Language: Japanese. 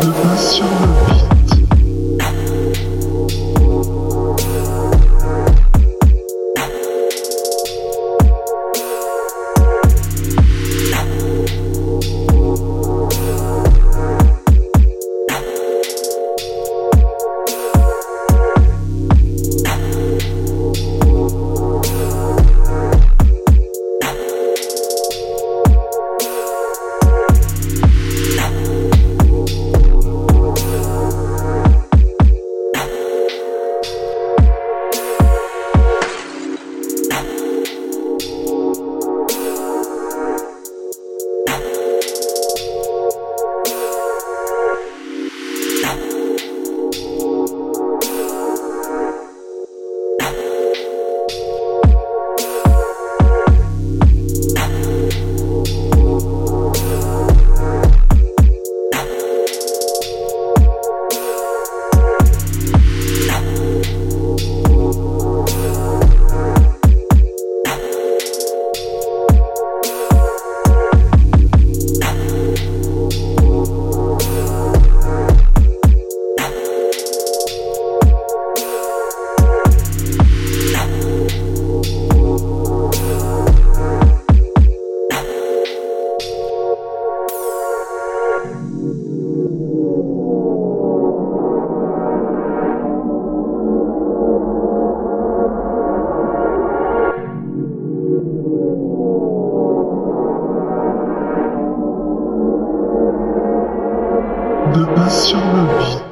De pas sur le beat. De pas sur le beat.